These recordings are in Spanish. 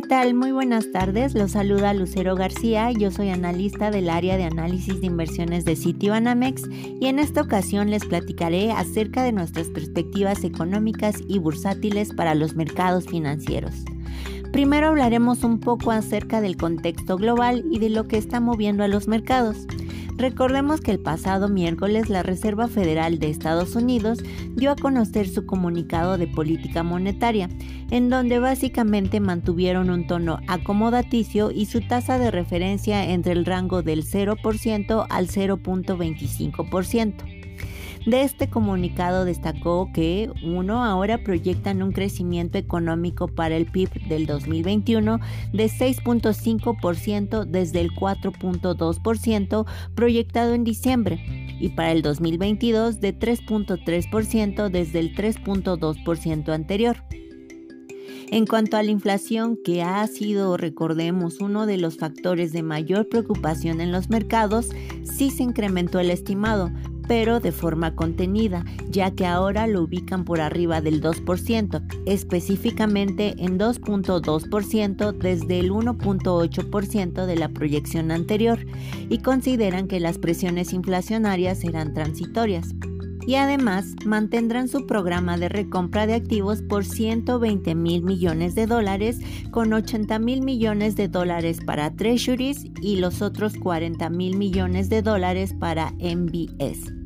¿qué tal? Muy buenas tardes. Los saluda Lucero García. Yo soy analista del área de análisis de inversiones de Citibanamex y en esta ocasión les platicaré acerca de nuestras perspectivas económicas y bursátiles para los mercados financieros. Primero hablaremos un poco acerca del contexto global y de lo que está moviendo a los mercados. Recordemos que el pasado miércoles la Reserva Federal de Estados Unidos dio a conocer su comunicado de política monetaria, en donde básicamente mantuvieron un tono acomodaticio y su tasa de referencia entre el rango del 0% al 0.25%. De este comunicado destacó que, uno, ahora proyectan un crecimiento económico para el PIB del 2021 de 6.5% desde el 4.2% proyectado en diciembre y para el 2022 de 3.3% desde el 3.2% anterior. En cuanto a la inflación, que ha sido, recordemos, uno de los factores de mayor preocupación en los mercados, sí se incrementó el estimado, pero de forma contenida, ya que ahora lo ubican por arriba del 2%, específicamente en 2.2% desde el 1.8% de la proyección anterior, y consideran que las presiones inflacionarias serán transitorias y además mantendrán su programa de recompra de activos por 120 mil millones de dólares con 80 mil millones de dólares para treasuries y los otros 40 mil millones de dólares para MBS.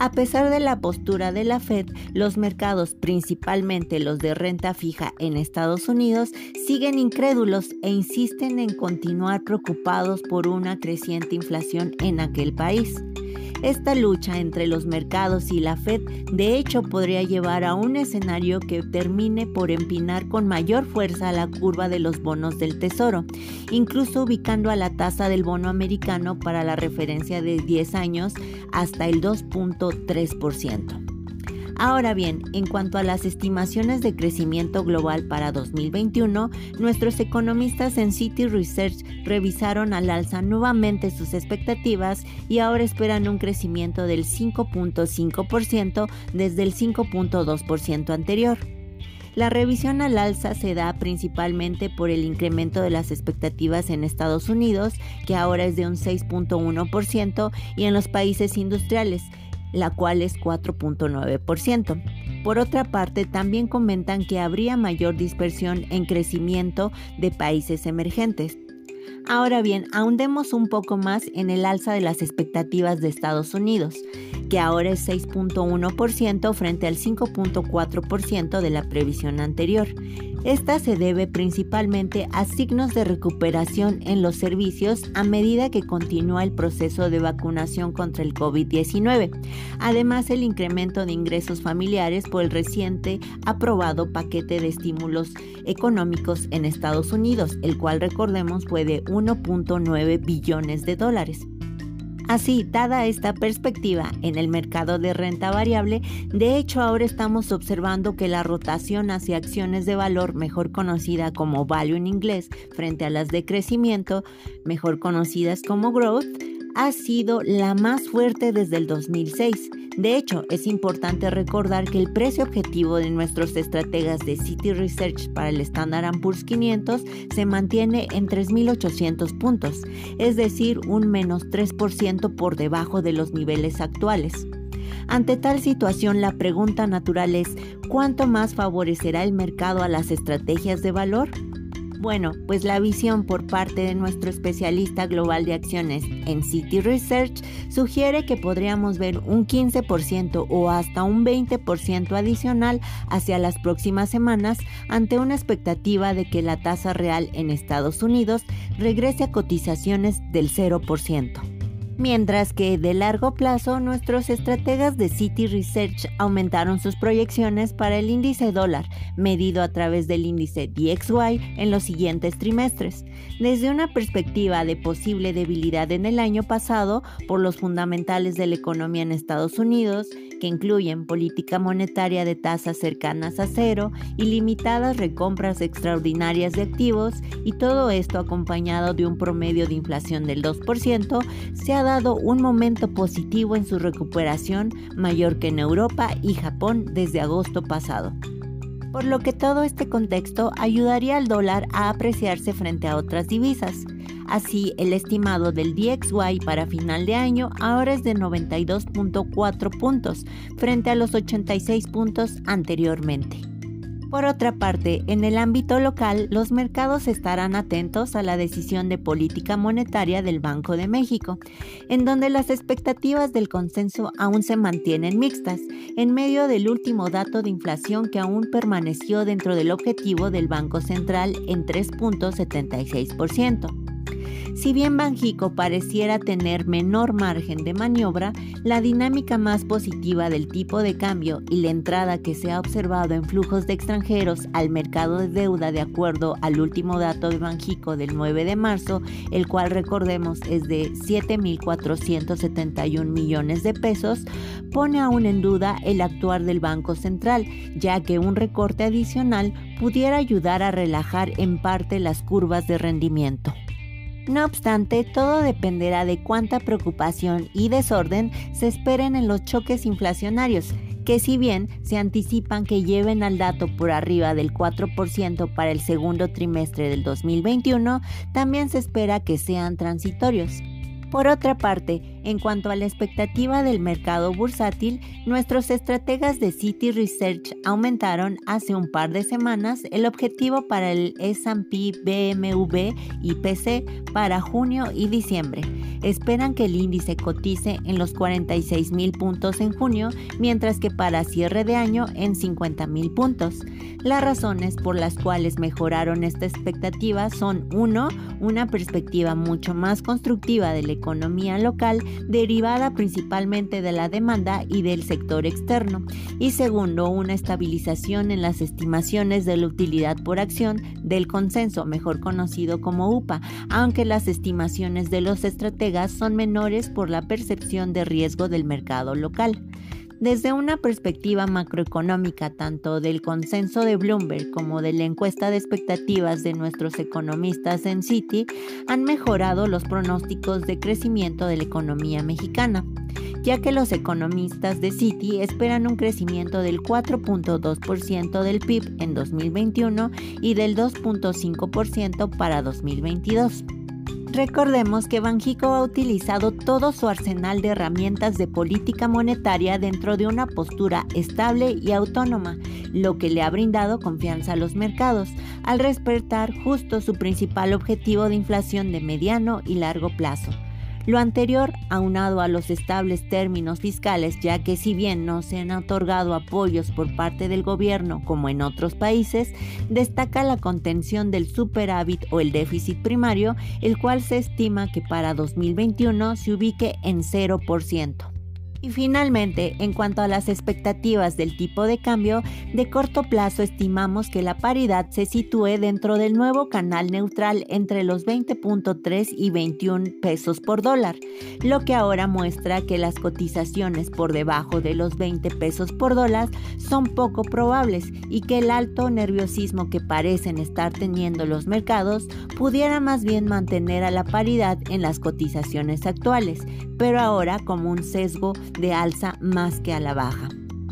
A pesar de la postura de la Fed, los mercados, principalmente los de renta fija en Estados Unidos, siguen incrédulos e insisten en continuar preocupados por una creciente inflación en aquel país. Esta lucha entre los mercados y la Fed de hecho podría llevar a un escenario que termine por empinar con mayor fuerza la curva de los bonos del Tesoro, incluso ubicando a la tasa del bono americano para la referencia de 10 años hasta el 2.3%. Ahora bien, en cuanto a las estimaciones de crecimiento global para 2021, nuestros economistas en City Research revisaron al alza nuevamente sus expectativas y ahora esperan un crecimiento del 5.5% desde el 5.2% anterior. La revisión al alza se da principalmente por el incremento de las expectativas en Estados Unidos, que ahora es de un 6.1%, y en los países industriales, la cual es 4.9%. Por otra parte, también comentan que habría mayor dispersión en crecimiento de países emergentes. Ahora bien, ahondemos un poco más en el alza de las expectativas de Estados Unidos, que ahora es 6.1% frente al 5.4% de la previsión anterior. Esta se debe principalmente a signos de recuperación en los servicios a medida que continúa el proceso de vacunación contra el COVID-19. Además, el incremento de ingresos familiares por el reciente aprobado paquete de estímulos económicos en Estados Unidos, el cual recordemos fue 1.9 billones de dólares. Así, dada esta perspectiva en el mercado de renta variable, de hecho ahora estamos observando que la rotación hacia acciones de valor, mejor conocida como value en inglés, frente a las de crecimiento, mejor conocidas como growth, ha sido la más fuerte desde el 2006. De hecho, es importante recordar que el precio objetivo de nuestros estrategas de City Research para el Standard Poor's 500 se mantiene en 3.800 puntos, es decir, un menos 3% por debajo de los niveles actuales. Ante tal situación, la pregunta natural es, ¿cuánto más favorecerá el mercado a las estrategias de valor? Bueno, pues la visión por parte de nuestro especialista global de acciones en City Research sugiere que podríamos ver un 15% o hasta un 20% adicional hacia las próximas semanas ante una expectativa de que la tasa real en Estados Unidos regrese a cotizaciones del 0% mientras que de largo plazo nuestros estrategas de City Research aumentaron sus proyecciones para el índice dólar, medido a través del índice DXY en los siguientes trimestres, desde una perspectiva de posible debilidad en el año pasado por los fundamentales de la economía en Estados Unidos, que incluyen política monetaria de tasas cercanas a cero y limitadas recompras extraordinarias de activos, y todo esto acompañado de un promedio de inflación del 2%, se ha dado un momento positivo en su recuperación mayor que en Europa y Japón desde agosto pasado. por lo que todo este contexto ayudaría al dólar a apreciarse frente a otras divisas. Así, el estimado del DXY para final de año ahora es de 92.4 puntos, frente a los 86 puntos anteriormente. Por otra parte, en el ámbito local, los mercados estarán atentos a la decisión de política monetaria del Banco de México, en donde las expectativas del consenso aún se mantienen mixtas, en medio del último dato de inflación que aún permaneció dentro del objetivo del Banco Central en 3.76%. Si bien Banjico pareciera tener menor margen de maniobra, la dinámica más positiva del tipo de cambio y la entrada que se ha observado en flujos de extranjeros al mercado de deuda de acuerdo al último dato de Banjico del 9 de marzo, el cual recordemos es de 7.471 millones de pesos, pone aún en duda el actuar del Banco Central, ya que un recorte adicional pudiera ayudar a relajar en parte las curvas de rendimiento. No obstante, todo dependerá de cuánta preocupación y desorden se esperen en los choques inflacionarios, que si bien se anticipan que lleven al dato por arriba del 4% para el segundo trimestre del 2021, también se espera que sean transitorios. Por otra parte, en cuanto a la expectativa del mercado bursátil, nuestros estrategas de City Research aumentaron hace un par de semanas el objetivo para el S&P BMW IPC para junio y diciembre. Esperan que el índice cotice en los 46 mil puntos en junio, mientras que para cierre de año en 50 mil puntos. Las razones por las cuales mejoraron esta expectativa son 1. Una perspectiva mucho más constructiva del economía local derivada principalmente de la demanda y del sector externo. Y segundo, una estabilización en las estimaciones de la utilidad por acción del consenso, mejor conocido como UPA, aunque las estimaciones de los estrategas son menores por la percepción de riesgo del mercado local. Desde una perspectiva macroeconómica, tanto del consenso de Bloomberg como de la encuesta de expectativas de nuestros economistas en Citi, han mejorado los pronósticos de crecimiento de la economía mexicana, ya que los economistas de Citi esperan un crecimiento del 4.2% del PIB en 2021 y del 2.5% para 2022. Recordemos que Banjico ha utilizado todo su arsenal de herramientas de política monetaria dentro de una postura estable y autónoma, lo que le ha brindado confianza a los mercados, al respetar justo su principal objetivo de inflación de mediano y largo plazo lo anterior, aunado a los estables términos fiscales, ya que si bien no se han otorgado apoyos por parte del gobierno como en otros países, destaca la contención del superávit o el déficit primario, el cual se estima que para 2021 se ubique en 0%. Y finalmente, en cuanto a las expectativas del tipo de cambio, de corto plazo estimamos que la paridad se sitúe dentro del nuevo canal neutral entre los 20.3 y 21 pesos por dólar, lo que ahora muestra que las cotizaciones por debajo de los 20 pesos por dólar son poco probables y que el alto nerviosismo que parecen estar teniendo los mercados pudiera más bien mantener a la paridad en las cotizaciones actuales, pero ahora como un sesgo de alza más que a la baja.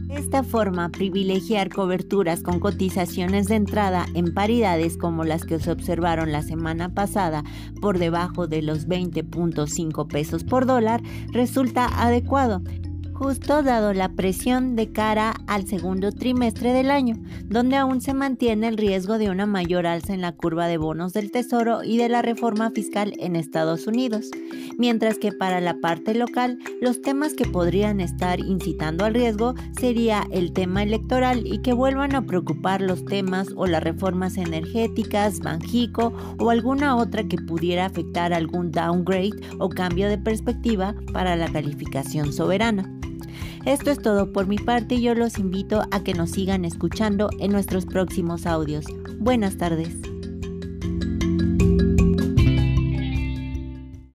Esta forma, privilegiar coberturas con cotizaciones de entrada en paridades como las que se observaron la semana pasada por debajo de los 20.5 pesos por dólar resulta adecuado, justo dado la presión de cara al segundo trimestre del año, donde aún se mantiene el riesgo de una mayor alza en la curva de bonos del Tesoro y de la reforma fiscal en Estados Unidos, mientras que para la parte local los temas que podrían estar incitando al riesgo sería el tema electoral y que vuelvan a preocupar los temas o las reformas energéticas, Banjico o alguna otra que pudiera afectar algún downgrade o cambio de perspectiva para la calificación soberana. Esto es todo por mi parte y yo los invito a que nos sigan escuchando en nuestros próximos audios. Buenas tardes.